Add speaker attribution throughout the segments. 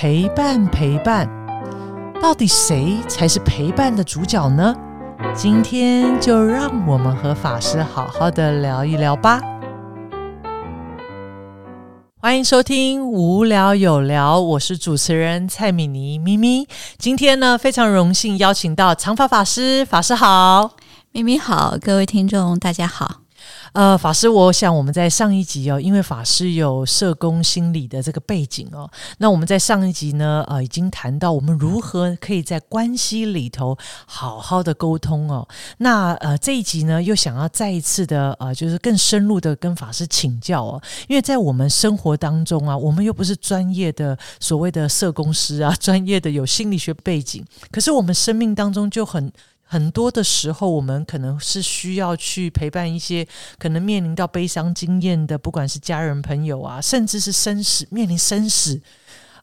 Speaker 1: 陪伴陪伴，到底谁才是陪伴的主角呢？今天就让我们和法师好好的聊一聊吧。欢迎收听《无聊有聊》，我是主持人蔡米妮咪咪。今天呢，非常荣幸邀请到长发法师，法师好，
Speaker 2: 咪咪好，各位听众大家好。
Speaker 1: 呃，法师，我想我们在上一集哦，因为法师有社工心理的这个背景哦，那我们在上一集呢，呃，已经谈到我们如何可以在关系里头好好的沟通哦。那呃，这一集呢，又想要再一次的呃，就是更深入的跟法师请教哦，因为在我们生活当中啊，我们又不是专业的所谓的社工师啊，专业的有心理学背景，可是我们生命当中就很。很多的时候，我们可能是需要去陪伴一些可能面临到悲伤经验的，不管是家人、朋友啊，甚至是生死面临生死，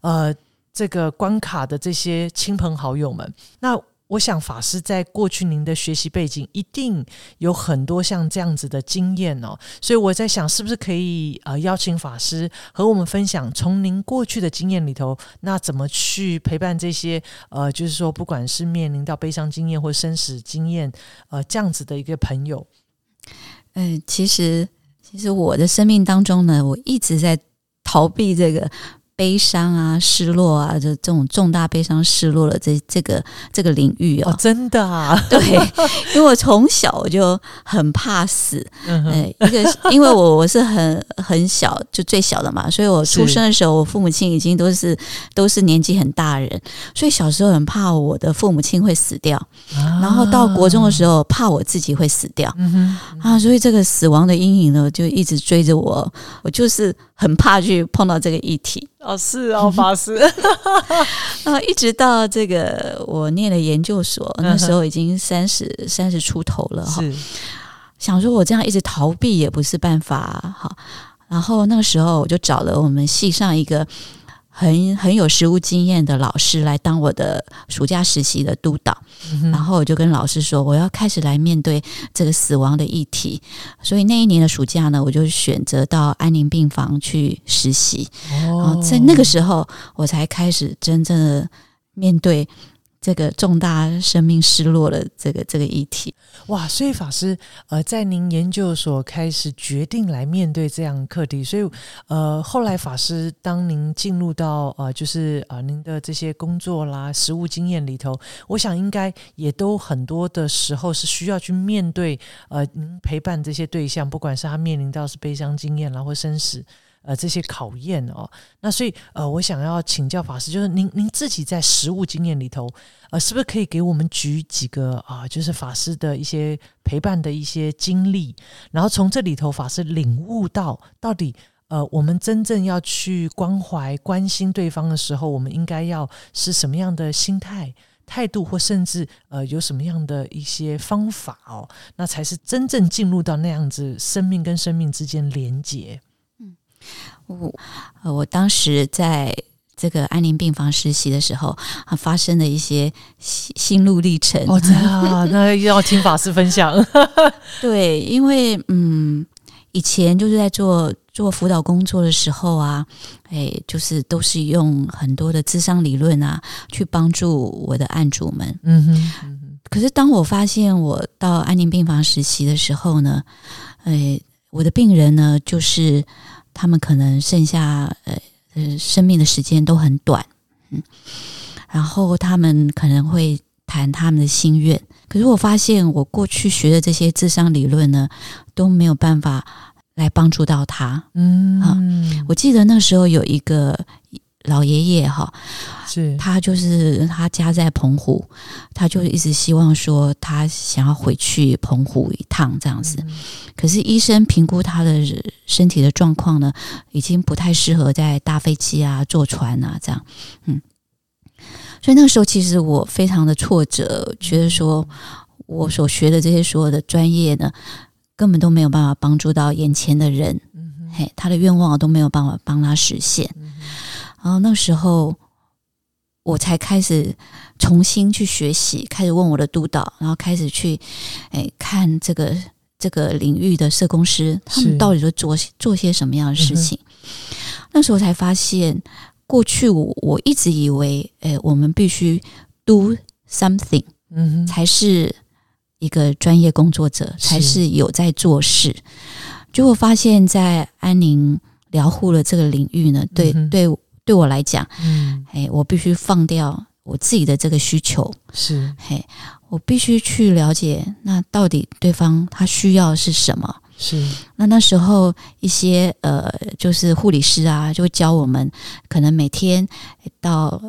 Speaker 1: 呃，这个关卡的这些亲朋好友们，那。我想法师在过去您的学习背景一定有很多像这样子的经验哦，所以我在想是不是可以呃邀请法师和我们分享从您过去的经验里头，那怎么去陪伴这些呃，就是说不管是面临到悲伤经验或生死经验呃这样子的一个朋友。
Speaker 2: 嗯，其实其实我的生命当中呢，我一直在逃避这个。悲伤啊，失落啊，就这种重大悲伤、失落了这这个这个领域
Speaker 1: 哦，真的啊，
Speaker 2: 对，因为我从小我就很怕死，哎，一个因为我我是很很小就最小的嘛，所以我出生的时候，我父母亲已经都是都是年纪很大人，所以小时候很怕我的父母亲会死掉，然后到国中的时候怕我自己会死掉，啊，所以这个死亡的阴影呢，就一直追着我，我就是很怕去碰到这个议题。
Speaker 1: 哦，是哦，法师。
Speaker 2: 那，一直到这个我念了研究所，那时候已经三十三十出头了哈。想说我这样一直逃避也不是办法哈。然后那个时候我就找了我们系上一个。很很有实务经验的老师来当我的暑假实习的督导，然后我就跟老师说，我要开始来面对这个死亡的议题。所以那一年的暑假呢，我就选择到安宁病房去实习。哦，在那个时候，我才开始真正的面对。这个重大生命失落的这个这个议题，
Speaker 1: 哇！所以法师呃，在您研究所开始决定来面对这样课题，所以呃，后来法师当您进入到呃，就是呃，您的这些工作啦、实务经验里头，我想应该也都很多的时候是需要去面对呃，您陪伴这些对象，不管是他面临到是悲伤经验啦，或生死。呃，这些考验哦，那所以呃，我想要请教法师，就是您您自己在实务经验里头，呃，是不是可以给我们举几个啊，就是法师的一些陪伴的一些经历，然后从这里头法师领悟到，到底呃，我们真正要去关怀关心对方的时候，我们应该要是什么样的心态、态度，或甚至呃，有什么样的一些方法哦，那才是真正进入到那样子生命跟生命之间连接。
Speaker 2: 我我当时在这个安宁病房实习的时候，啊，发生了一些心心路历程。
Speaker 1: 哦，这样，那要听法师分享。
Speaker 2: 对，因为嗯，以前就是在做做辅导工作的时候啊，哎，就是都是用很多的智商理论啊，去帮助我的案主们。嗯哼。可是当我发现我到安宁病房实习的时候呢，哎，我的病人呢，就是。他们可能剩下呃呃生命的时间都很短，嗯，然后他们可能会谈他们的心愿，可是我发现我过去学的这些智商理论呢都没有办法来帮助到他，嗯啊，我记得那时候有一个。老爷爷哈，
Speaker 1: 是
Speaker 2: 他就是他家在澎湖，他就一直希望说他想要回去澎湖一趟这样子。可是医生评估他的身体的状况呢，已经不太适合在搭飞机啊、坐船啊这样。嗯，所以那个时候其实我非常的挫折，觉得说我所学的这些所有的专业呢，根本都没有办法帮助到眼前的人。嘿，他的愿望都没有办法帮他实现。然后那时候，我才开始重新去学习，开始问我的督导，然后开始去哎看这个这个领域的社工师，他们到底都做做些什么样的事情。那时候才发现，过去我我一直以为，哎，我们必须 do something，
Speaker 1: 嗯，
Speaker 2: 才是一个专业工作者，才是。有在做事。结果发现，在安宁疗护的这个领域呢，对、
Speaker 1: 嗯
Speaker 2: 对对我来讲，
Speaker 1: 嗯，
Speaker 2: 哎，我必须放掉我自己的这个需求，
Speaker 1: 是，
Speaker 2: 嘿，我必须去了解，那到底对方他需要是什么。
Speaker 1: 是，
Speaker 2: 那那时候一些呃，就是护理师啊，就会教我们，可能每天到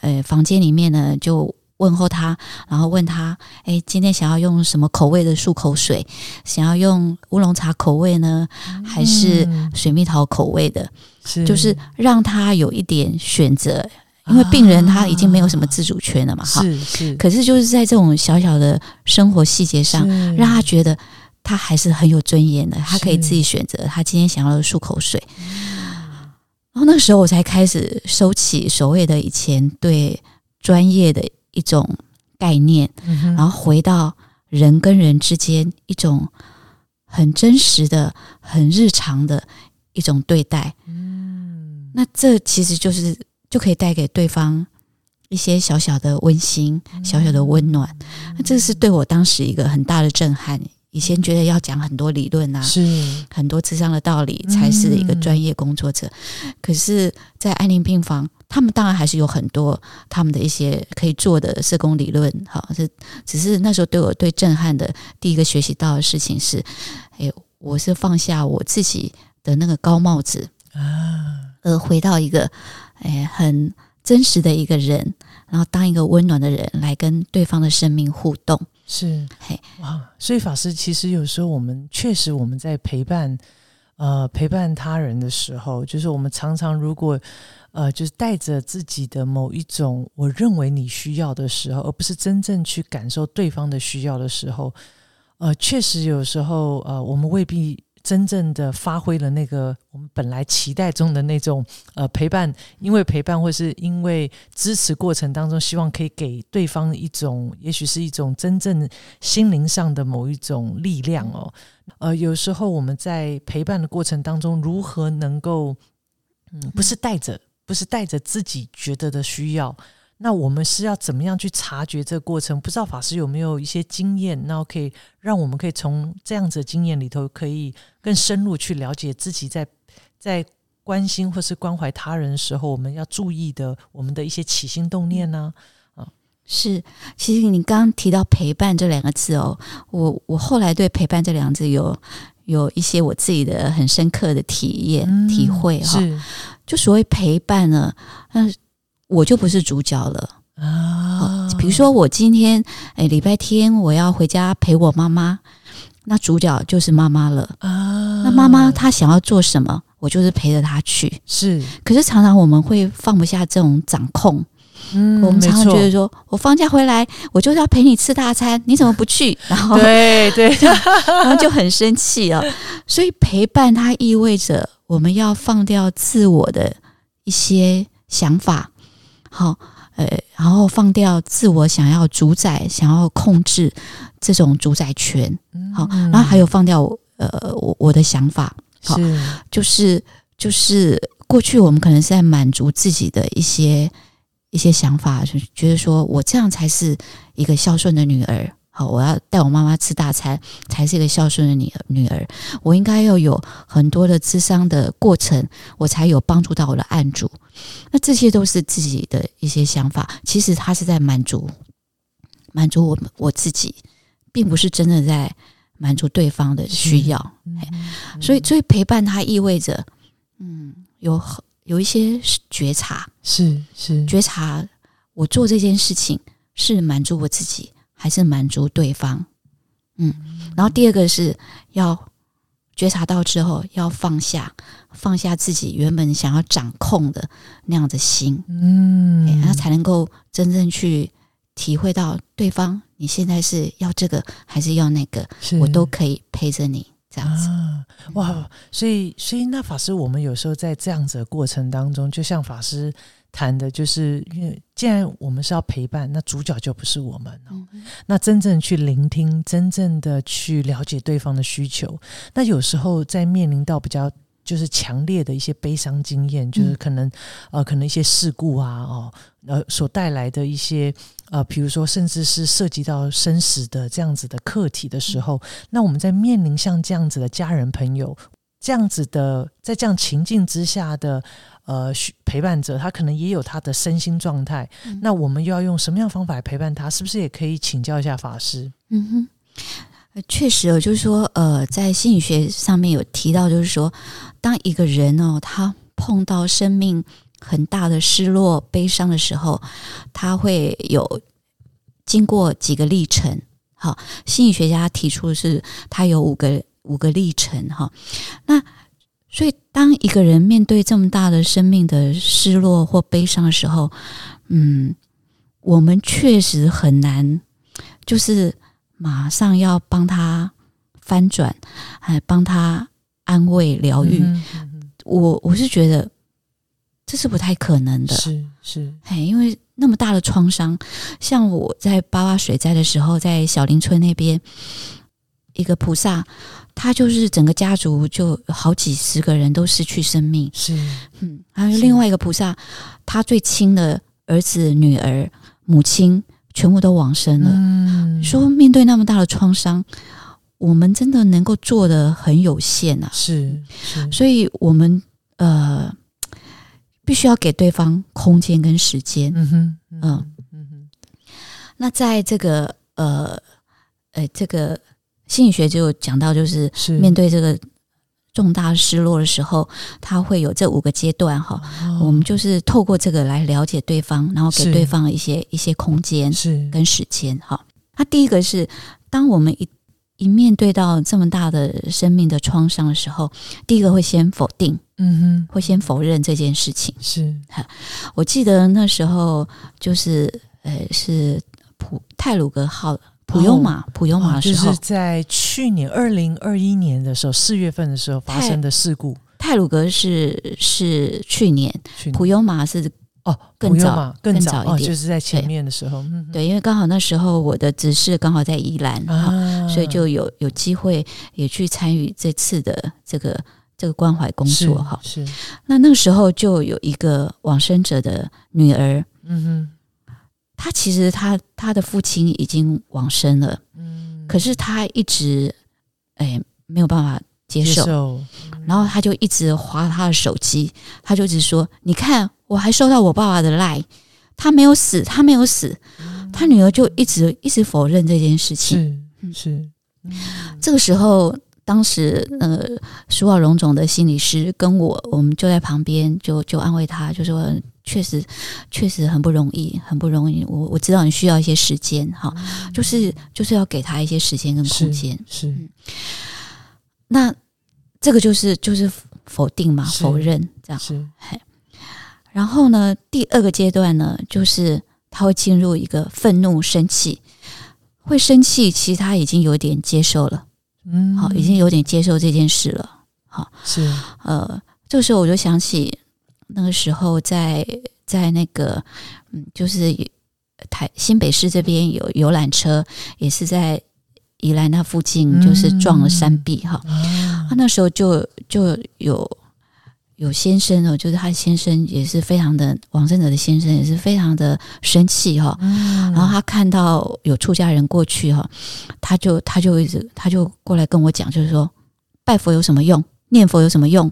Speaker 2: 呃房间里面呢，就问候他，然后问他，哎，今天想要用什么口味的漱口水？想要用乌龙茶口味呢，还是
Speaker 1: 嗯
Speaker 2: 水蜜桃口味的？
Speaker 1: 是，
Speaker 2: 就是让他有一点选择，因为病人他已经没有什么自主权了嘛，哈。
Speaker 1: 是是，
Speaker 2: 可是就是在这种小小的生活细节上，让他觉得他还是很有尊严的，他可以自己选择他今天想要的漱口水。然后那个时候我才开始收起所谓的以前对专业的一种概念，
Speaker 1: 嗯
Speaker 2: 然后回到人跟人之间一种很真实的、很日常的一种对待。
Speaker 1: 嗯，
Speaker 2: 那这其实就是就可以带给对方一些小小的温馨、小小的温暖。那这是对我当时一个很大的震撼。以前觉得要讲很多理论啊，
Speaker 1: 是，
Speaker 2: 很多智商的道理才是一个专业工作者。可是，在安宁病房，他们当然还是有很多他们的一些可以做的社工理论。好，是只是那时候对我最震撼的第一个学习到的事情是，哎，我是放下我自己的那个高帽子，
Speaker 1: 啊，
Speaker 2: 而回到一个哎很真实的一个人，然后当一个温暖的人来跟对方的生命互动。
Speaker 1: 是
Speaker 2: 嘿，
Speaker 1: 哇！所以法师其实有时候我们确实我们在陪伴呃陪伴他人的时候，就是我们常常如果呃就是带着自己的某一种我认为你需要的时候，而不是真正去感受对方的需要的时候，呃，确实有时候呃我们未必。真正的发挥了那个我们本来期待中的那种呃陪伴，因为陪伴或是因为支持过程当中，希望可以给对方一种，也许是一种真正心灵上的某一种力量哦。呃，有时候我们在陪伴的过程当中，如何能够，嗯，不是带着，不是带着自己觉得的需要。那我们是要怎么样去察觉这个过程？不知道法师有没有一些经验，然后可以让我们可以从这样子的经验里头，可以更深入去了解自己在在关心或是关怀他人的时候，我们要注意的我们的一些起心动念呢、啊
Speaker 2: 是，其实你刚刚提到陪伴这两个字哦，我我后来对陪伴这两个字有有一些我自己的很深刻的体验、
Speaker 1: 嗯
Speaker 2: 体会哈。
Speaker 1: 是
Speaker 2: 就所谓陪伴呢，那我就不是主角了。
Speaker 1: 啊
Speaker 2: 哦，比如说我今天诶礼拜天我要回家陪我妈妈，那主角就是妈妈了。
Speaker 1: 啊，
Speaker 2: 那妈妈她想要做什么，我就是陪着她去。
Speaker 1: 是
Speaker 2: 可是常常我们会放不下这种掌控，
Speaker 1: 嗯，
Speaker 2: 我们常常觉得说，我放假回来，我就是要陪你吃大餐，你怎么不去？然后
Speaker 1: 对对，
Speaker 2: 然后就很生气啊。所以陪伴它意味着我们要放掉自我的一些想法，好，呃，然后放掉自我想要主宰、想要控制这种主宰权，好，
Speaker 1: 嗯
Speaker 2: 然后还有放掉呃我我的想法，好
Speaker 1: 是
Speaker 2: 就是就是过去我们可能是在满足自己的一些一些想法，就觉得说我这样才是一个孝顺的女儿。好，我要带我妈妈吃大餐，才是一个孝顺的女儿。女儿，我应该要有很多的智商的过程，我才有帮助到我的案主。那这些都是自己的一些想法，其实他是在满足满足我们我自己，并不是真的在满足对方的需要。所以，所以陪伴他意味着，嗯，有很有一些觉察，
Speaker 1: 是是
Speaker 2: 觉察我做这件事情是满足我自己，还是满足对方？嗯，然后第二个是要觉察到之后要放下，放下自己原本想要掌控的那样的心，
Speaker 1: 嗯
Speaker 2: 哎，那才能够真正去体会到对方你现在是要这个还是要那个，我都可以陪着你这样子。
Speaker 1: 啊，哇！所以，所以那法师，我们有时候在这样子的过程当中，就像法师谈的，就是因为既然我们是要陪伴，那主角就不是我们哦。
Speaker 2: 嗯
Speaker 1: 那真正去聆听，真正的去了解对方的需求，那有时候在面临到比较就是强烈的一些悲伤经验，就是可能呃，可能一些事故啊，哦，呃，所带来的一些呃，比如说甚至是涉及到生死的这样子的课题的时候，那我们在面临像这样子的家人朋友。这样子的，在这样情境之下的，呃，陪伴者，他可能也有他的身心状态。那我们又要用什么样方法来陪伴他？是不是也可以请教一下法师？
Speaker 2: 嗯哼，确实哦，就是说，呃，在心理学上面有提到，就是说，当一个人哦，他碰到生命很大的失落、悲伤的时候，他会有经过几个历程。好，心理学家提出的是，他有五个。五个历程哈，那所以当一个人面对这么大的生命的失落或悲伤的时候，嗯，我们确实很难，就是马上要帮他翻转，还帮他安慰疗愈。我我是觉得这是不太可能的，
Speaker 1: 是是，
Speaker 2: 哎，因为那么大的创伤，像我在八八水灾的时候，在小林村那边，一个菩萨。他就是整个家族就好几十个人都失去生命，
Speaker 1: 是，
Speaker 2: 嗯，还有另外一个菩萨，他最亲的儿子、女儿、母亲全部都往生了。嗯，说面对那么大的创伤，我们真的能够做的很有限啊。
Speaker 1: 是，
Speaker 2: 所以我们呃，必须要给对方空间跟时间。嗯哼，嗯嗯哼。那在这个呃呃这个。心理学就讲到，就是面对这个重大失落的时候，他会有这五个阶段哈。我们就是透过这个来了解对方，然后给对方一些一些空间是跟时间哈。那第一个是，当我们一一面对到这么大的生命的创伤的时候，第一个会先否定，嗯哼，会先否认这件事情。
Speaker 1: 是，
Speaker 2: 我记得那时候就是呃，是普泰鲁格号。普悠玛，普悠玛
Speaker 1: 就是在去年二零二一年的时候，四月份的时候发生的事故。
Speaker 2: 泰鲁格是是去年，普悠玛是
Speaker 1: 哦
Speaker 2: 更早
Speaker 1: 更
Speaker 2: 早一点，
Speaker 1: 就是在前面的时候。
Speaker 2: 对，因为刚好那时候我的执事刚好在宜兰，所以就有有机会也去参与这次的这个这个关怀工作。哈，
Speaker 1: 是
Speaker 2: 那那个时候就有一个往生者的女儿，嗯哼。他其实他他的父亲已经往生了，嗯，可是他一直哎没有办法接受，然后他就一直划他的手机，他就一直说：“你看，我还收到我爸爸的赖，他没有死，他没有死。”他女儿就一直一直否认这件事
Speaker 1: 情，是是。
Speaker 2: 这个时候，当时呃，苏瓦荣总的心理师跟我，我们就在旁边，就就安慰他，就说。确实，确实很不容易，很不容易。我我知道你需要一些时间，哈，就是就是要给他一些时间跟空间。
Speaker 1: 是，
Speaker 2: 那这个就是就是否定嘛，否认这样。
Speaker 1: 是，
Speaker 2: 然后呢，第二个阶段呢，就是他会进入一个愤怒、生气，会生气。其实他已经有点接受了，嗯，好，已经有点接受这件事了。好，
Speaker 1: 是，
Speaker 2: 呃，这个时候我就想起。那个时候，在在那个，嗯，就是台新北市这边有游览车，也是在宜兰那附近，就是撞了山壁哈。他那时候就就有有先生哦，就是他先生也是非常的王生者的先生也是非常的生气哈。然后他看到有出家人过去哈，他就他就一直他就过来跟我讲，就是说拜佛有什么用，念佛有什么用。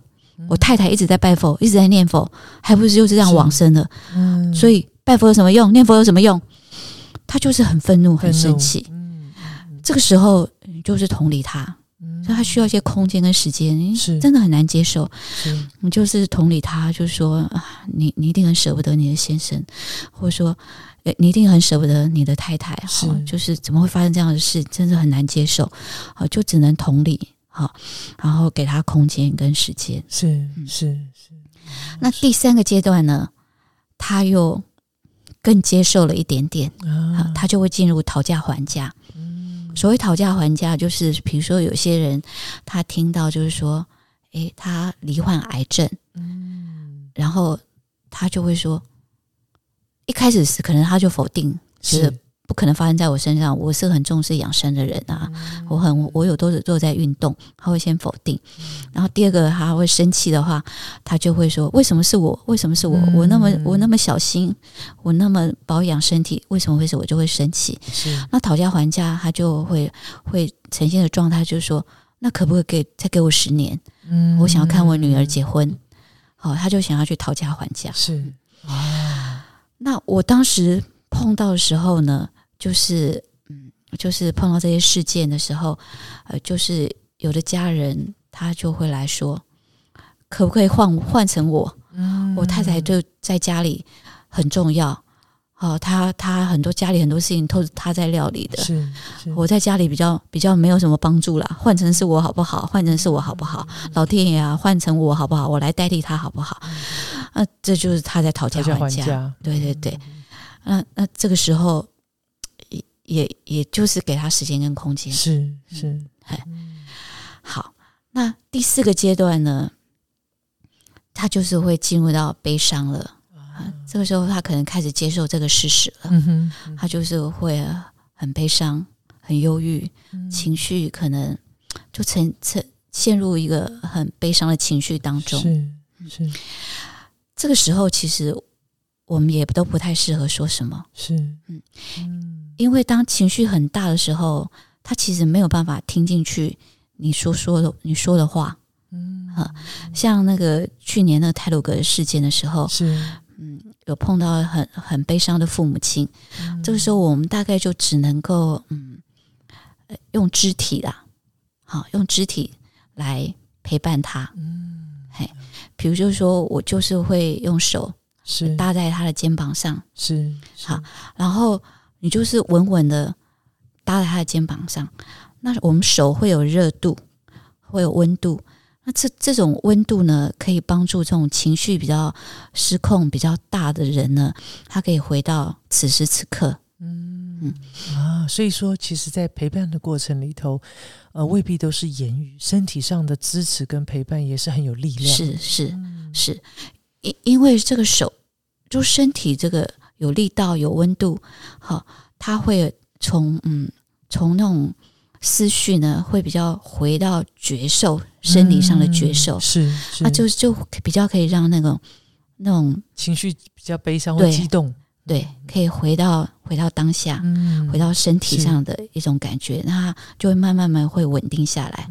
Speaker 2: 我太太一直在拜佛，一直在念佛，还不是就是这样往生的。嗯，所以拜佛有什么用？念佛有什么用？他就是很愤怒、很生气。嗯，这个时候就是同理他，所以他需要一些空间跟时间。是，真的很难接受。你就是同理他，就是说啊，你你一定很舍不得你的先生，或者说，你一定很舍不得你的太太。是，就是怎么会发生这样的事？真的很难接受。好，就只能同理。好，然后给他空间跟时间，
Speaker 1: 是是是。
Speaker 2: 那第三个阶段呢，他又更接受了一点点，啊，他就会进入讨价还价。嗯，所谓讨价还价，就是比如说有些人他听到就是说，诶，他罹患癌症，嗯，然后他就会说，一开始是可能他就否定，是。不可能发生在我身上。我是很重视养生的人啊，我很我有都是都在运动，他会先否定。然后第二个他会生气的话，他就会说：为什么是我？为什么是我？我那么我那么小心，我那么保养身体，为什么会是我就会生气？那讨价还价，他就会会呈现的状态就是说：那可不可以给再给我十年？嗯，我想要看我女儿结婚。好，他就想要去讨价还价。
Speaker 1: 是啊，
Speaker 2: 那我当时碰到的时候呢，就是嗯，就是碰到这些事件的时候，呃，就是有的家人他就会来说，可不可以换换成我？嗯，我太太就在家里很重要。哦，他他很多家里很多事情都是他在料理的，
Speaker 1: 是
Speaker 2: 我在家里比较比较没有什么帮助啦。换成是我好不好？换成是我好不好？老天爷啊，换成我好不好？我来代替他好不好？啊，这就是他在讨价还价。对对对，那那这个时候也也也就是给他时间跟空间，
Speaker 1: 是是，
Speaker 2: 好。那第四个阶段呢，他就是会进入到悲伤了。啊这个时候，他可能开始接受这个事实了。他就是会很悲伤、很忧郁，情绪可能就沉沉陷入一个很悲伤的情绪当中。
Speaker 1: 是是，
Speaker 2: 这个时候其实我们也都不太适合说什么。
Speaker 1: 是嗯
Speaker 2: 嗯，因为当情绪很大的时候，他其实没有办法听进去你说说的你说的话。嗯，哈，像那个去年那个泰鲁格事件的时候，
Speaker 1: 是。
Speaker 2: 嗯，有碰到很很悲伤的父母亲，这个时候我们大概就只能够嗯，用肢体啦，好，用肢体来陪伴他。嗯，嘿，比如就是说我就是会用手
Speaker 1: 是
Speaker 2: 搭在他的肩膀上，
Speaker 1: 是
Speaker 2: 好，然后你就是稳稳的搭在他的肩膀上，那我们手会有热度，会有温度。那这这种温度呢，可以帮助这种情绪比较失控、比较大的人呢，他可以回到此时此刻。
Speaker 1: 嗯嗯啊，所以说，其实，在陪伴的过程里头，呃，未必都是言语，身体上的支持跟陪伴也是很有力量。
Speaker 2: 是是是，因因为这个手，就身体这个有力道、有温度，好，他会从嗯从那种。思绪呢，会比较回到觉受，生理上的觉受
Speaker 1: 是，
Speaker 2: 那就就比较可以让那种那种
Speaker 1: 情绪比较悲伤或激动，
Speaker 2: 对，可以回到回到当下，回到身体上的一种感觉，那就会慢慢慢会稳定下来。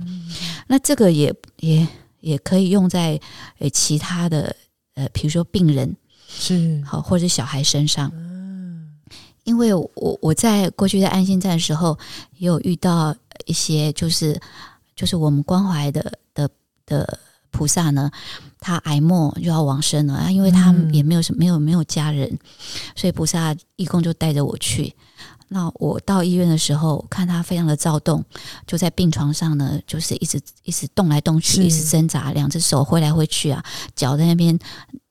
Speaker 2: 那这个也也也可以用在呃其他的呃，比如说病人
Speaker 1: 是
Speaker 2: 好或者小孩身上。嗯因为我我在过去在安心站的时候，也有遇到一些就是就是我们关怀的的的菩萨呢，他癌末就要往生了啊，因为他也没有什没有没有家人，所以菩萨义工就带着我去。那我到医院的时候，看他非常的躁动，就在病床上呢，就是一直一直动来动去，一直挣扎，两只手挥来挥去啊，脚在那边。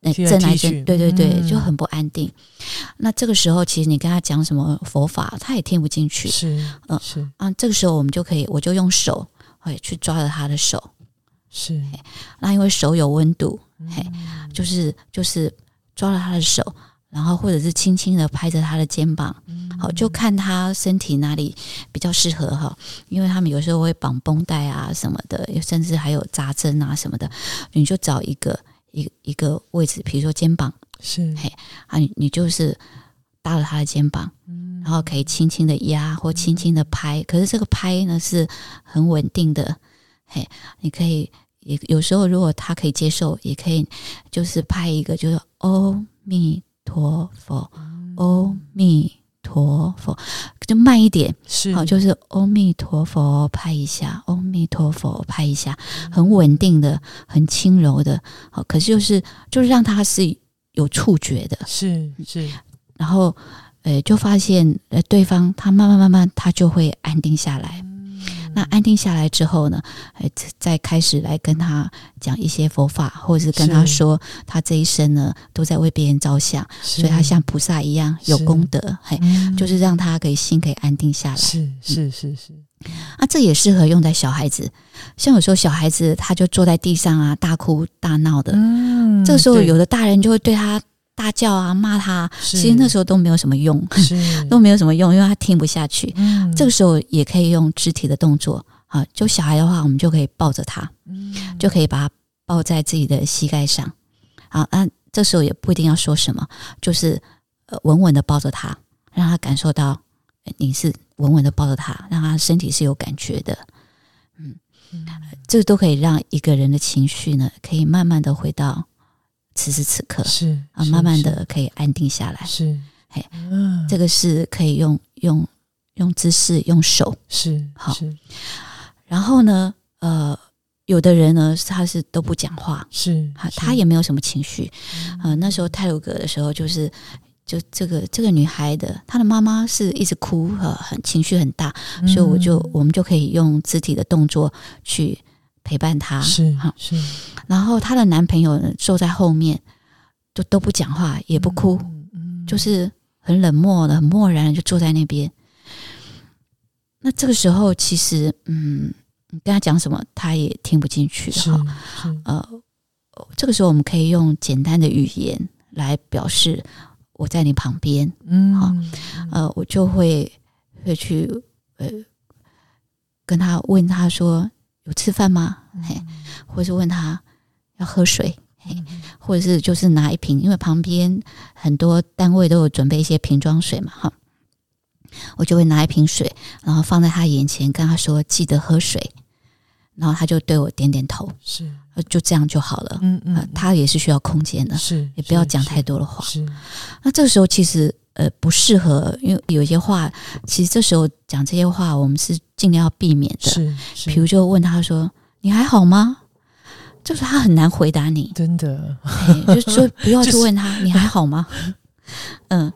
Speaker 2: 那震来震，对对对，就很不安定。那这个时候，其实你跟他讲什么佛法，他也听不进去。
Speaker 1: 是，嗯，是
Speaker 2: 啊。这个时候，我们就可以，我就用手，哎，去抓着他的手。
Speaker 1: 是，
Speaker 2: 那因为手有温度，嘿，就是就是抓了他的手，然后或者是轻轻的拍着他的肩膀，好，就看他身体哪里比较适合哈。因为他们有时候会绑绷带啊什么的，甚至还有扎针啊什么的，你就找一个。一一个位置，比如说肩膀，
Speaker 1: 是
Speaker 2: 嘿啊，你你就是搭了他的肩膀，嗯，然后可以轻轻的压或轻轻的拍，可是这个拍呢是很稳定的，嘿，你可以也有时候如果他可以接受，也可以就是拍一个，就是阿弥陀佛，阿弥。陀佛，就慢一点，
Speaker 1: 是。
Speaker 2: 好，就是阿弥陀佛，拍一下，阿弥陀佛，拍一下，很稳定的，很轻柔的，好，可是就是就是让他是有触觉的，
Speaker 1: 是是，
Speaker 2: 然后，呃，就发现呃，对方他慢慢慢慢他就会安定下来。那安定下来之后呢？哎，再开始来跟他讲一些佛法，或者是跟他说，他这一生呢都在为别人着想，所以他像菩萨一样有功德，嘿，就是让他可以心可以安定下来。
Speaker 1: 是是是是，
Speaker 2: 啊，这也适合用在小孩子，像有时候小孩子他就坐在地上啊，大哭大闹的，嗯，这个时候有的大人就会对他大叫啊、骂他，
Speaker 1: 是
Speaker 2: 其实那时候都没有什么用，都没有什么用，因为他听不下去。
Speaker 1: 嗯
Speaker 2: 这个时候也可以用肢体的动作啊，就小孩的话，我们就可以抱着他，
Speaker 1: 嗯
Speaker 2: 就可以把他抱在自己的膝盖上啊。那、这时候也不一定要说什么，就是呃稳稳的抱着他，让他感受到呃你是稳稳的抱着他，让他身体是有感觉的。嗯，这都可以让一个人的情绪呢，可以慢慢的回到此时此刻。
Speaker 1: 是
Speaker 2: 啊，慢慢的可以安定下来。
Speaker 1: 是。
Speaker 2: 嘿
Speaker 1: 嗯。
Speaker 2: 这个是可以用用用姿势用手，
Speaker 1: 是
Speaker 2: 好。然后呢，呃，有的人呢他是都不讲话，
Speaker 1: 是
Speaker 2: 他他也没有什么情绪。呃，那时候泰鲁格的时候，就是就这个这个女孩的，她的妈妈是一直哭，呃，很情绪很大，所以我就
Speaker 1: 嗯。
Speaker 2: 我们就可以用肢体的动作去陪伴她。
Speaker 1: 是
Speaker 2: 哈
Speaker 1: 是。
Speaker 2: 然后她的男朋友呢坐在后面，就都不讲话，也不哭，就是很冷漠的、很漠然的就坐在那边。那这个时候，其实，嗯，你跟他讲什么，他也听不进去
Speaker 1: 是
Speaker 2: 哈。
Speaker 1: 是。
Speaker 2: 呃，这个时候我们可以用简单的语言来表示我在你旁边，
Speaker 1: 嗯
Speaker 2: 好。呃，我就会会去呃跟他问他说有吃饭吗？嘿，或者是问他要喝水，嘿，或者是就是拿一瓶，因为旁边很多单位都有准备一些瓶装水嘛，哈，我就会拿一瓶水，然后放在他眼前，跟他说记得喝水，然后他就对我点点头，
Speaker 1: 是
Speaker 2: 呃就这样就好了。
Speaker 1: 嗯嗯
Speaker 2: 呃，他也是需要空间的，
Speaker 1: 是
Speaker 2: 也不要讲太多的话。
Speaker 1: 是
Speaker 2: 那这个时候其实呃不适合，因为有一些话，其实这时候讲这些话，我们是尽量要避免的。
Speaker 1: 是是，
Speaker 2: 比如就问他说：“你还好吗？”就是他很难回答你，
Speaker 1: 真的
Speaker 2: 哎就是说不要 去
Speaker 1: 就是
Speaker 2: 问他、你还好吗？嗯，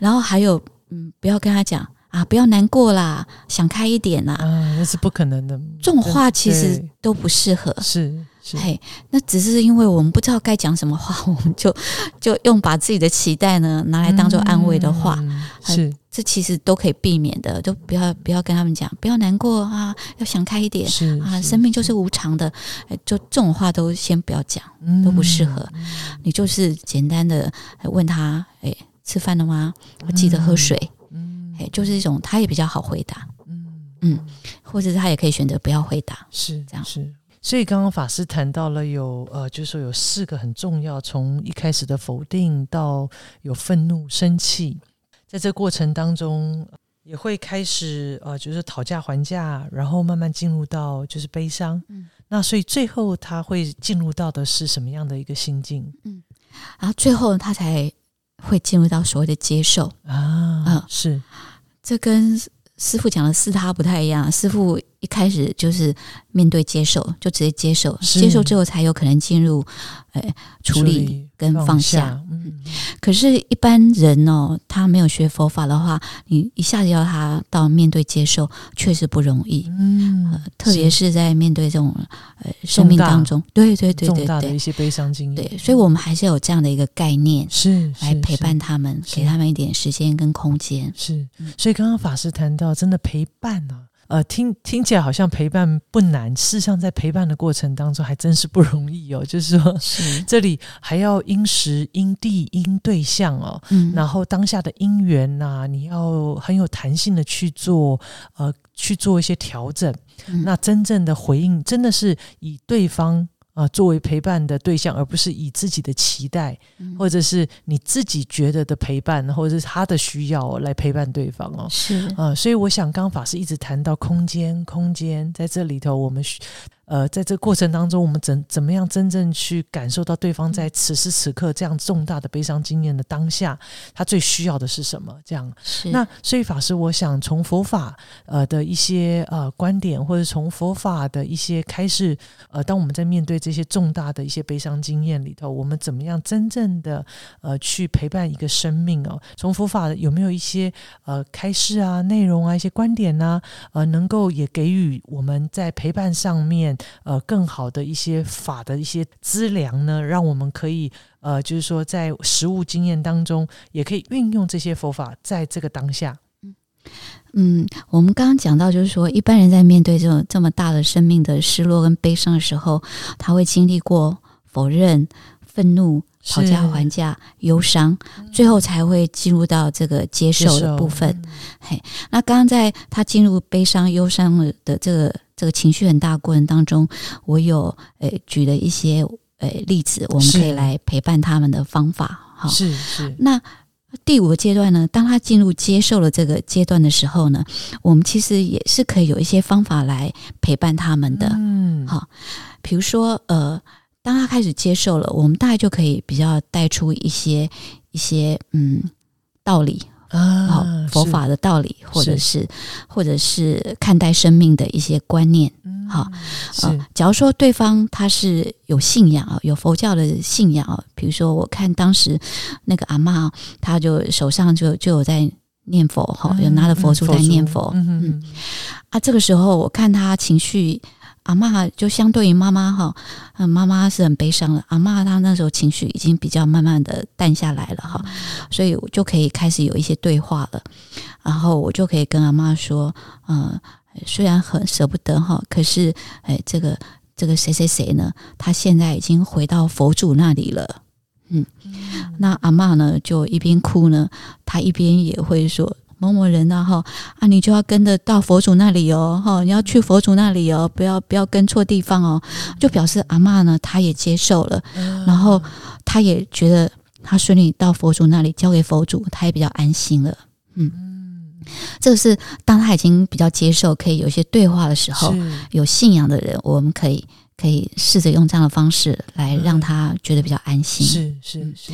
Speaker 2: 然后还有嗯，不要跟他讲啊，不要难过啦，想开一点啦，
Speaker 1: 嗯，那是不可能的。
Speaker 2: 这种话其实都不适合。
Speaker 1: 是是
Speaker 2: 嘿，那只是因为我们不知道该讲什么话，我们就就用把自己的期待呢拿来当做安慰的话，
Speaker 1: 嗯是
Speaker 2: 这其实都可以避免的，都不要不要跟他们讲，不要难过啊，要想开一点
Speaker 1: 是
Speaker 2: 啊，生命就是无常的，哎就这种话都先不要讲，都不适合。
Speaker 1: 嗯
Speaker 2: 你就是简单的问他，哎，吃饭了吗？记得喝水，
Speaker 1: 嗯
Speaker 2: 哎，就是一种他也比较好回答，
Speaker 1: 嗯
Speaker 2: 嗯，或者是他也可以选择不要回答，
Speaker 1: 是
Speaker 2: 这样
Speaker 1: 是。所以刚刚法师谈到了有呃，就是说有四个很重要，从一开始的否定到有愤怒、生气，在这过程当中也会开始呃，就是讨价还价，然后慢慢进入到就是悲伤。
Speaker 2: 嗯
Speaker 1: 那所以最后他会进入到的是什么样的一个心境嗯
Speaker 2: 然后最后他才会进入到所谓的接受。
Speaker 1: 啊？
Speaker 2: 嗯
Speaker 1: 是
Speaker 2: 这跟师傅讲的四他不太一样。师傅一开始就是面对接受，就直接接受，接受之后才有可能进入呃处理跟放下。
Speaker 1: 下，嗯，
Speaker 2: 可是，一般人哦，他没有学佛法的话，你一下子要他到面对接受，确实不容易。
Speaker 1: 嗯
Speaker 2: 呃，特别是在面对这种呃生命当中，对对对对
Speaker 1: 重大的一些悲伤经验，
Speaker 2: 对，所以我们还是有这样的一个概念
Speaker 1: 是
Speaker 2: 来陪伴他们，
Speaker 1: 是
Speaker 2: 给他们一点时间跟空间。
Speaker 1: 是
Speaker 2: 嗯，
Speaker 1: 所以刚刚法师谈到，真的陪伴呢、呃，听听起来好像陪伴不难，事实上在陪伴的过程当中，还真是不容易哦。就是说，
Speaker 2: 是，
Speaker 1: 这里还要因时、因地、因对象哦，
Speaker 2: 嗯
Speaker 1: 然后当下的因缘呐、你要很有弹性的去做，呃，去做一些调整。
Speaker 2: 嗯
Speaker 1: 那真正的回应，真的是以对方。呃，作为陪伴的对象，而不是以自己的期待，
Speaker 2: 嗯
Speaker 1: 或者是你自己觉得的陪伴，或者是他的需要来陪伴对方哦。
Speaker 2: 是
Speaker 1: 啊，所以我想，刚刚法师一直谈到空间，空间在这里头，我们需呃，在这过程当中，我们怎怎么样真正去感受到对方在此时此刻这样重大的悲伤经验的当下，他最需要的是什么？这样，
Speaker 2: 是
Speaker 1: 那所以法师，我想从佛法呃的一些呃观点，或者从佛法的一些开示，呃，当我们在面对这些重大的一些悲伤经验里头，我们怎么样真正的呃去陪伴一个生命哦？从佛法有没有一些呃开示啊、内容啊、一些观点呢、呃，能够也给予我们在陪伴上面呃更好的一些法的一些资粮呢，让我们可以呃，就是说在实物经验当中，也可以运用这些佛法在这个当下。
Speaker 2: 嗯，我们刚刚讲到，就是说，一般人在面对这种这么大的生命的失落跟悲伤的时候，他会经历过否认、愤怒、讨价还价、忧伤，最后才会进入到这个接受的部分。嘿，那刚刚在他进入悲伤、忧伤的这个这个情绪很大过程当中，我有诶举了一些诶例子，我们可以来陪伴他们的方法。哈，
Speaker 1: 是是。
Speaker 2: 那第五个阶段呢？当他进入接受了这个阶段的时候呢，我们其实也是可以有一些方法来陪伴他们的。嗯，好，比如说呃。当他开始接受了，我们大概就可以比较带出一些一些嗯道理啊，佛法的道理，或者是或者是看待生命的一些观念。好，
Speaker 1: 是。
Speaker 2: 假如说对方他是有信仰啊，有佛教的信仰啊，比如说我看当时那个阿妈，他就手上就就有在念佛哈，有拿着佛珠在念佛。嗯嗯。啊，这个时候我看他情绪。阿妈就相对于妈妈哈，嗯，妈妈是很悲伤的。阿妈她那时候情绪已经比较慢慢的淡下来了哈，所以我就可以开始有一些对话了。然后我就可以跟阿妈说，嗯，虽然很舍不得哈，可是哎，这个这个谁谁谁呢？他现在已经回到佛祖那里了。嗯，那阿妈呢就一边哭呢，她一边也会说。某某人呐，哈啊，你就要跟着到佛祖那里哦，哈，你要去佛祖那里哦，不要不要跟错地方哦，就表示阿妈呢，她也接受了，然后她也觉得她顺利到佛祖那里交给佛祖，她也比较安心了。嗯，这个是当他已经比较接受，可以有一些对话的时候，有信仰的人，我们可以可以试着用这样的方式来让他觉得比较安心。
Speaker 1: 是是是。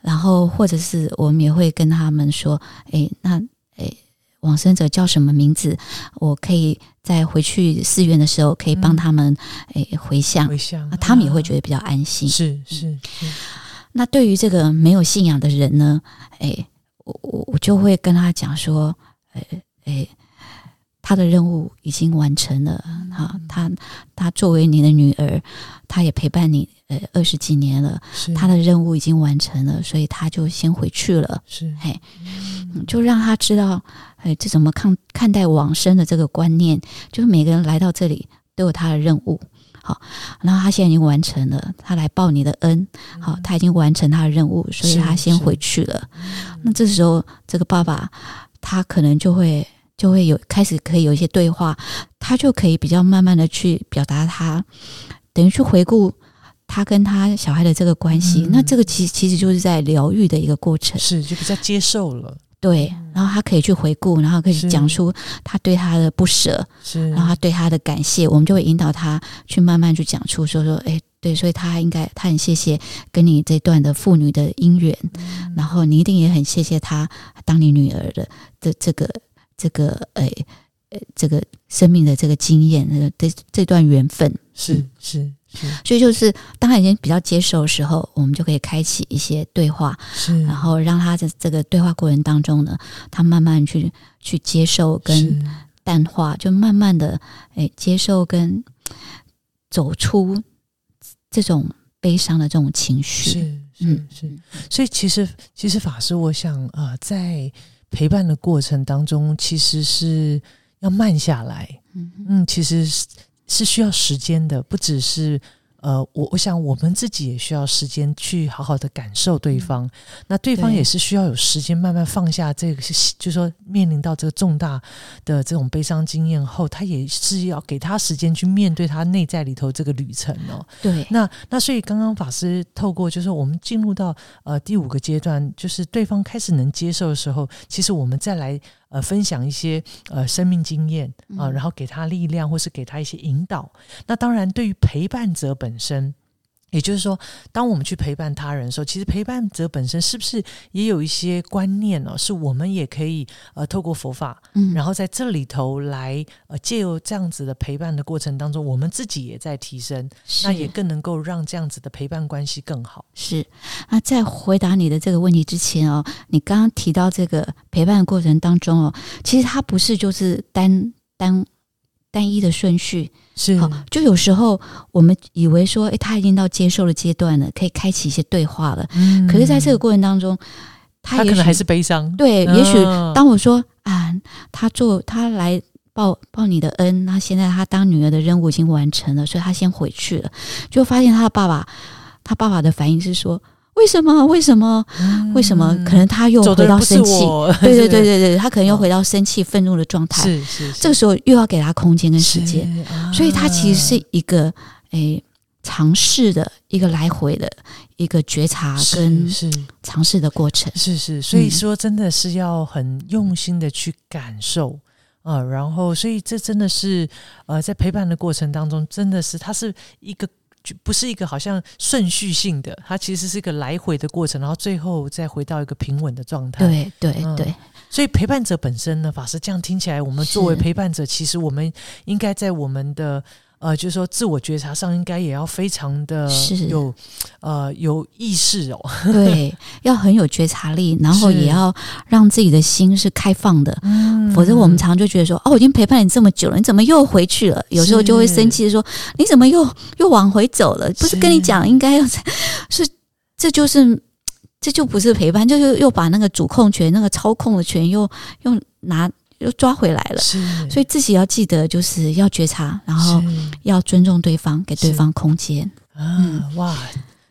Speaker 2: 然后，或者是我们也会跟他们说：“哎，那哎，往生者叫什么名字？我可以在回去寺院的时候，可以帮他们哎回向，
Speaker 1: 回向，
Speaker 2: 他们也会觉得比较安心。
Speaker 1: 是是是。
Speaker 2: 那对于这个没有信仰的人呢？哎，我我我就会跟他讲说：，哎哎。”他的任务已经完成了，哈，他他作为你的女儿，他也陪伴你呃二十几年了，他的任务已经完成了，所以他就先回去了，
Speaker 1: 是，
Speaker 2: 嘿，就让他知道，哎，这怎么看看待往生的这个观念，就是每个人来到这里都有他的任务，好，然后他现在已经完成了，他来报你的恩，好，他已经完成他的任务，所以他先回去了，那这时候这个爸爸他可能就会。就会有开始可以有一些对话，他就可以比较慢慢的去表达他，等于去回顾他跟他小孩的这个关系。那这个其实其实就是在疗愈的一个过程，
Speaker 1: 是就比较接受了。
Speaker 2: 对，然后他可以去回顾，然后可以讲出他对他的不舍，
Speaker 1: 是，
Speaker 2: 然后他对他的感谢，我们就会引导他去慢慢去讲出，说说，哎，对，所以他应该他很谢谢跟你这段的父女的姻缘，然后你一定也很谢谢他当你女儿的的这个。这个诶，呃，这个生命的这个经验，呃，这这段缘分。
Speaker 1: 是是是，
Speaker 2: 所以就是当他已经比较接受的时候，我们就可以开启一些对话，
Speaker 1: 是，
Speaker 2: 然后让他在这个对话过程当中呢，他慢慢去去接受跟淡化，就慢慢的诶接受跟走出这种悲伤的这种情绪，
Speaker 1: 是是是，所以其实其实法师，我想啊，在。陪伴的过程当中，其实是要慢下来。嗯嗯，其实是是需要时间的，不只是。呃，我我想我们自己也需要时间去好好的感受对方，那对方也是需要有时间慢慢放下这个，就说面临到这个重大的这种悲伤经验后，他也是要给他时间去面对他内在里头这个旅程哦。
Speaker 2: 对，
Speaker 1: 那那所以刚刚法师透过就是我们进入到呃第五个阶段，就是对方开始能接受的时候，其实我们再来。呃，分享一些呃生命经验啊，然后给他力量，或是给他一些引导。那当然，对于陪伴者本身。也就是说，当我们去陪伴他人的时候，其实陪伴者本身是不是也有一些观念呢？是我们也可以呃透过佛法，嗯，然后在这里头来呃借由这样子的陪伴的过程当中，我们自己也在提升，那也更能够让这样子的陪伴关系更好。
Speaker 2: 是那在回答你的这个问题之前哦，你刚刚提到这个陪伴过程当中哦，其实它不是就是单单。单一的顺序
Speaker 1: 是
Speaker 2: 好，就有时候我们以为说，哎，他已经到接受的阶段了，可以开启一些对话了。嗯，可是在这个过程当中，
Speaker 1: 他可能还是悲伤。
Speaker 2: 对，也许当我说啊，他做他来报报你的恩，那现在他当女儿的任务已经完成了，所以他先回去了，就发现他的爸爸，他爸爸的反应是说，为什么？为什么？为什么？可能他又回到生气，对对对 对对，他可能又回到生气、愤怒的状态。
Speaker 1: 是是，
Speaker 2: 这个时候又要给他空间跟时间，所以他其实是一个诶尝试的一个来回的一个觉察跟
Speaker 1: 是
Speaker 2: 尝试的过程。
Speaker 1: 是是，所以说真的是要很用心的去感受啊，然后所以这真的是呃，在陪伴的过程当中，真的是它是一个。就不是一个好像顺序性的，它其实是一个来回的过程，然后最后再回到一个平稳的状态。
Speaker 2: 对对对，
Speaker 1: 所以陪伴者本身呢，法师这样听起来，我们作为陪伴者，其实我们应该在我们的。呃，就是说，自我觉察上应该也要非常的有，呃，有意识哦。
Speaker 2: 对，要很有觉察力，然后也要让自己的心是开放的。嗯，否则我们常就觉得说，哦，我已经陪伴你这么久了，你怎么又回去了？有时候就会生气，说你怎么又又往回走了？不是跟你讲应该要是，这就是这就不是陪伴，就是又把那个主控权、那个操控的权又又拿。又抓回来了，所以自己要记得，就是要觉察，然后要尊重对方，给对方空间。
Speaker 1: 啊，哇，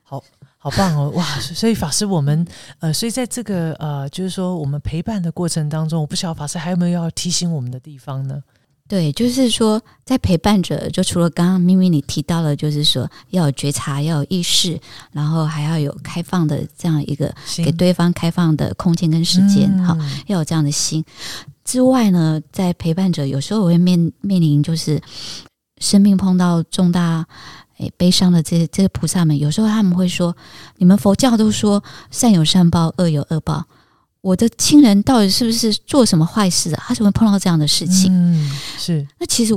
Speaker 1: 好好棒哦，哇！所以法师，我们呃，所以在这个呃，就是说我们陪伴的过程当中，我不晓得法师还有没有要提醒我们的地方呢？
Speaker 2: 对，就是说在陪伴者，就除了刚刚咪咪你提到了，就是说要有觉察，要有意识，然后还要有开放的这样一个给对方开放的空间跟时间，哈，要有这样的心。之外呢，在陪伴者有时候我会面面临，就是生命碰到重大诶悲伤的这这些菩萨们，有时候他们会说：“你们佛教都说善有善报，恶有恶报，我的亲人到底是不是做什么坏事啊？他怎么碰到这样的事情？”
Speaker 1: 嗯，是。
Speaker 2: 那其实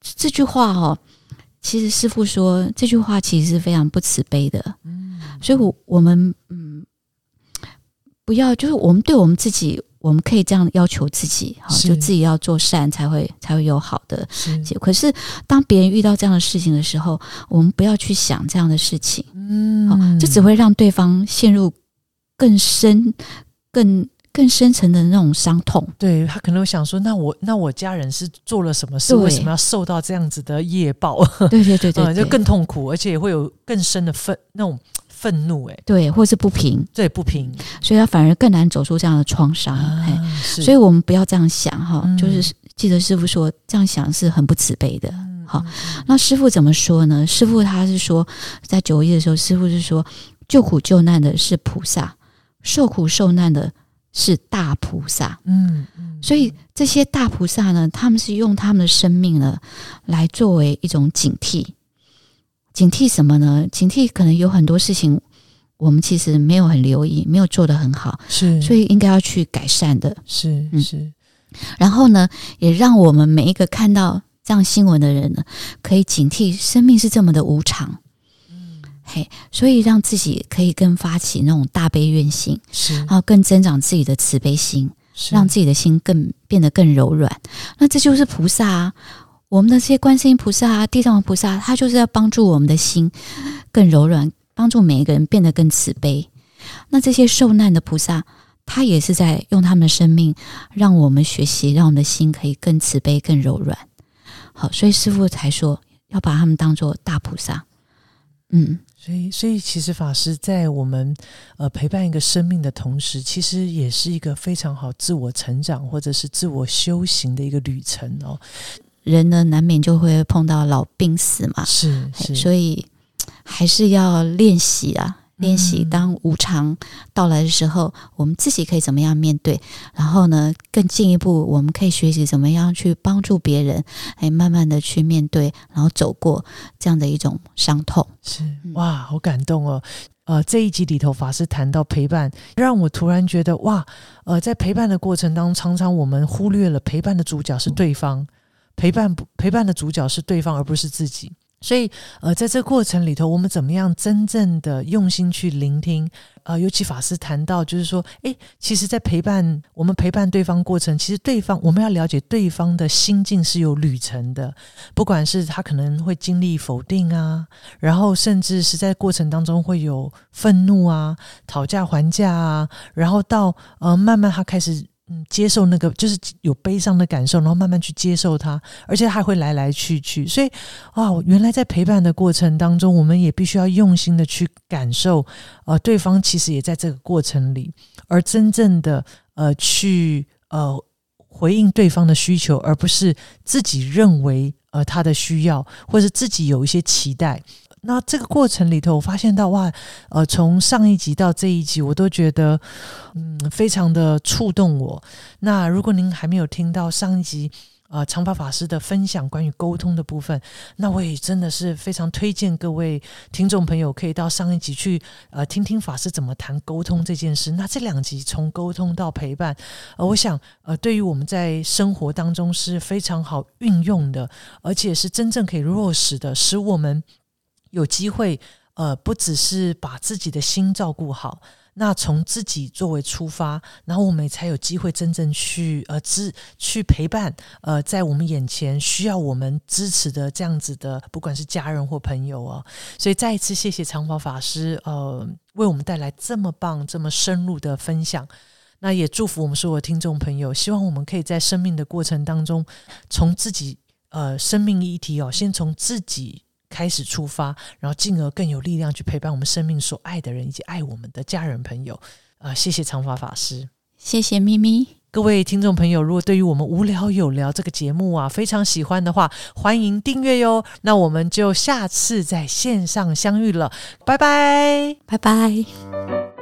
Speaker 2: 这句话哦，其实师傅说这句话其实是非常不慈悲的。嗯，所以我我们嗯，不要就是我们对我们自己。我们可以这样要求自己，哈，就自己要做善，才会才会有好的结果。可是，当别人遇到这样的事情的时候，我们不要去想这样的事情，嗯，这只会让对方陷入更深、更更深层的那种伤痛。
Speaker 1: 对他可能会想说：“那我那我家人是做了什么事？为什么要受到这样子的业报？”
Speaker 2: 对对对对，
Speaker 1: 就更痛苦，而且也会有更深的愤那种。愤怒，哎，
Speaker 2: 对，或是不平，
Speaker 1: 对，不平，
Speaker 2: 所以他反而更难走出这样的创伤。哎，所以我们不要这样想哈，就是记得师傅说，这样想是很不慈悲的。好，那师傅怎么说呢？师傅他是说，在九一的时候，师傅是说，救苦救难的是菩萨，受苦受难的是大菩萨。嗯嗯，所以这些大菩萨呢，他们是用他们的生命呢，来作为一种警惕。警惕什么呢？警惕可能有很多事情，我们其实没有很留意，没有做得很好，
Speaker 1: 是，
Speaker 2: 所以应该要去改善的。
Speaker 1: 是是，
Speaker 2: 然后呢，也让我们每一个看到这样新闻的人呢，可以警惕生命是这么的无常。嗯，嘿，所以让自己可以更发起那种大悲愿心，
Speaker 1: 是，
Speaker 2: 然后更增长自己的慈悲心，让自己的心更变得更柔软。那这就是菩萨啊。我们的这些观世音菩萨啊，地藏王菩萨，他就是要帮助我们的心更柔软，帮助每一个人变得更慈悲。那这些受难的菩萨，他也是在用他们的生命，让我们学习，让我们的心可以更慈悲、更柔软。好，所以师父才说要把他们当做大菩萨。
Speaker 1: 嗯，所以，所以其实法师在我们呃陪伴一个生命的同时，其实也是一个非常好自我成长或者是自我修行的一个旅程哦。
Speaker 2: 人呢，难免就会碰到老病死嘛，
Speaker 1: 是是，
Speaker 2: 所以还是要练习啊，练习当无常到来的时候，我们自己可以怎么样面对？然后呢，更进一步，我们可以学习怎么样去帮助别人，哎，慢慢的去面对，然后走过这样的一种伤痛。
Speaker 1: 是哇，好感动哦！呃，这一集里头法师谈到陪伴，让我突然觉得哇，呃，在陪伴的过程当中，常常我们忽略了陪伴的主角是对方。陪伴不陪伴的主角是对方，而不是自己。所以，呃，在这过程里头，我们怎么样真正的用心去聆听？呃，尤其法师谈到，就是说，诶，其实，在陪伴我们陪伴对方过程，其实对方我们要了解对方的心境是有旅程的，不管是他可能会经历否定啊，然后甚至是在过程当中会有愤怒啊、讨价还价啊，然后到呃，慢慢他开始。嗯接受那个就是有悲伤的感受，然后慢慢去接受它，而且还会来来去去。所以啊，原来在陪伴的过程当中，我们也必须要用心的去感受，呃，对方其实也在这个过程里，而真正的呃去呃回应对方的需求，而不是自己认为呃他的需要，或者自己有一些期待。那这个过程里头，我发现到哇，呃，从上一集到这一集，我都觉得嗯，非常的触动我。那如果您还没有听到上一集，呃，长发法师的分享关于沟通的部分，那我也真的是非常推荐各位听众朋友可以到上一集去呃听听法师怎么谈沟通这件事。那这两集从沟通到陪伴，呃，我想呃，对于我们在生活当中是非常好运用的，而且是真正可以落实的，使我们。有机会，呃，不只是把自己的心照顾好，那从自己作为出发，然后我们才有机会真正去呃支去陪伴，呃，在我们眼前需要我们支持的这样子的，不管是家人或朋友哦。所以再一次谢谢长跑法师，呃，为我们带来这么棒、这么深入的分享。那也祝福我们所有听众朋友，希望我们可以在生命的过程当中，从自己呃生命议题哦，先从自己。开始出发，然后进而更有力量去陪伴我们生命所爱的人以及爱我们的家人朋友。呃，谢谢长发法师，
Speaker 2: 谢谢咪咪。
Speaker 1: 各位听众朋友，如果对于我们无聊有聊这个节目啊非常喜欢的话，欢迎订阅哟。那我们就下次在线上相遇了，拜拜，
Speaker 2: 拜拜。